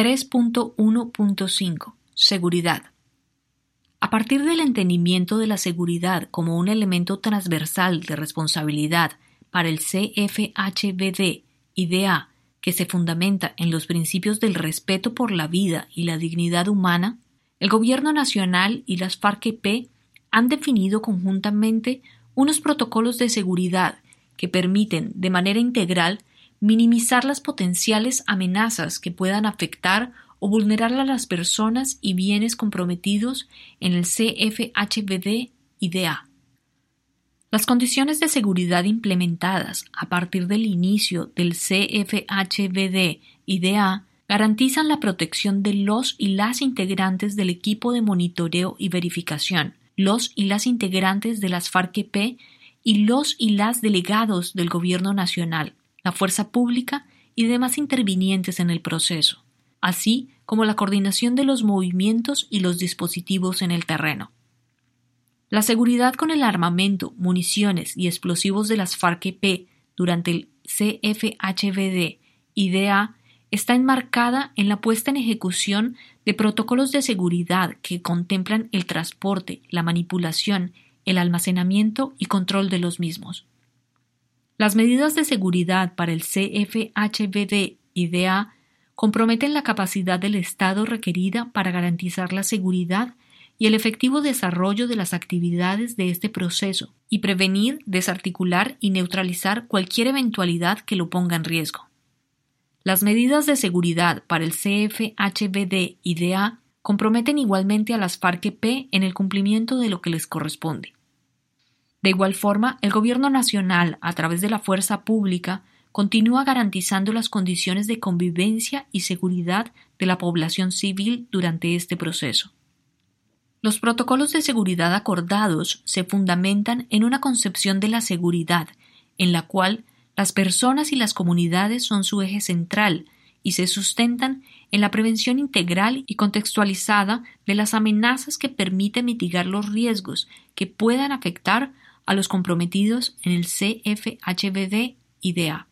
3.1.5 Seguridad. A partir del entendimiento de la seguridad como un elemento transversal de responsabilidad para el CFHBD IDA que se fundamenta en los principios del respeto por la vida y la dignidad humana, el Gobierno Nacional y las FARC-EP han definido conjuntamente unos protocolos de seguridad que permiten de manera integral minimizar las potenciales amenazas que puedan afectar o vulnerar a las personas y bienes comprometidos en el CFHBD DA. Las condiciones de seguridad implementadas a partir del inicio del CFHBD DA garantizan la protección de los y las integrantes del equipo de monitoreo y verificación, los y las integrantes de las FARC-EP y los y las delegados del Gobierno Nacional, la fuerza pública y demás intervinientes en el proceso, así como la coordinación de los movimientos y los dispositivos en el terreno. La seguridad con el armamento, municiones y explosivos de las FARC-EP durante el CFHBD IDA está enmarcada en la puesta en ejecución de protocolos de seguridad que contemplan el transporte, la manipulación, el almacenamiento y control de los mismos. Las medidas de seguridad para el CFHBD IDA comprometen la capacidad del Estado requerida para garantizar la seguridad y el efectivo desarrollo de las actividades de este proceso y prevenir, desarticular y neutralizar cualquier eventualidad que lo ponga en riesgo. Las medidas de seguridad para el CFHBD IDA comprometen igualmente a las FARC-EP en el cumplimiento de lo que les corresponde. De igual forma, el Gobierno Nacional, a través de la fuerza pública, continúa garantizando las condiciones de convivencia y seguridad de la población civil durante este proceso. Los protocolos de seguridad acordados se fundamentan en una concepción de la seguridad, en la cual las personas y las comunidades son su eje central y se sustentan en la prevención integral y contextualizada de las amenazas que permiten mitigar los riesgos que puedan afectar a los comprometidos en el CFHBD IDA.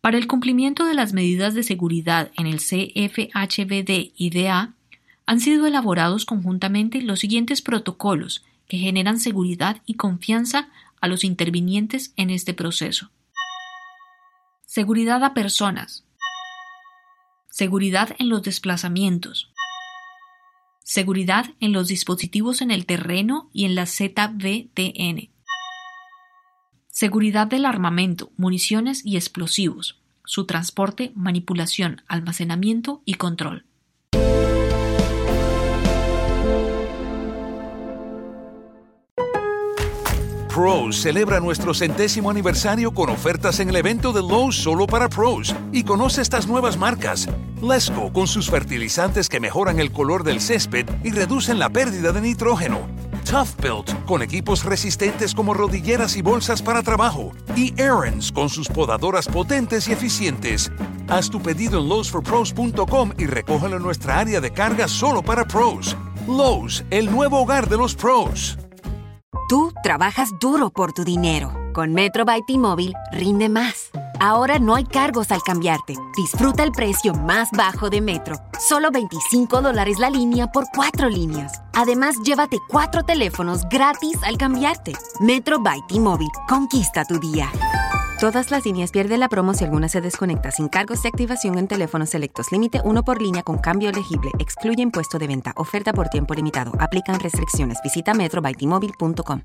Para el cumplimiento de las medidas de seguridad en el CFHBD IDA, han sido elaborados conjuntamente los siguientes protocolos que generan seguridad y confianza a los intervinientes en este proceso. Seguridad a personas. Seguridad en los desplazamientos. Seguridad en los dispositivos en el terreno y en la ZBTN. Seguridad del armamento, municiones y explosivos. Su transporte, manipulación, almacenamiento y control. Pros celebra nuestro centésimo aniversario con ofertas en el evento de Lowe's solo para pros y conoce estas nuevas marcas. Lesco con sus fertilizantes que mejoran el color del césped y reducen la pérdida de nitrógeno. Tough Built con equipos resistentes como rodilleras y bolsas para trabajo. Y Aaron's con sus podadoras potentes y eficientes. Haz tu pedido en lowesforpros.com y recógelo en nuestra área de carga solo para pros. Lowe's, el nuevo hogar de los pros. Tú trabajas duro por tu dinero. Con Metro by T-Mobile rinde más. Ahora no hay cargos al cambiarte. Disfruta el precio más bajo de Metro. Solo 25 dólares la línea por cuatro líneas. Además, llévate cuatro teléfonos gratis al cambiarte. Metro by T-Mobile. Conquista tu día. Todas las líneas pierden la promo si alguna se desconecta sin cargos de activación en teléfonos selectos. Límite uno por línea con cambio elegible. Excluye impuesto de venta. Oferta por tiempo limitado. Aplican restricciones. Visita metrobytimóvil.com.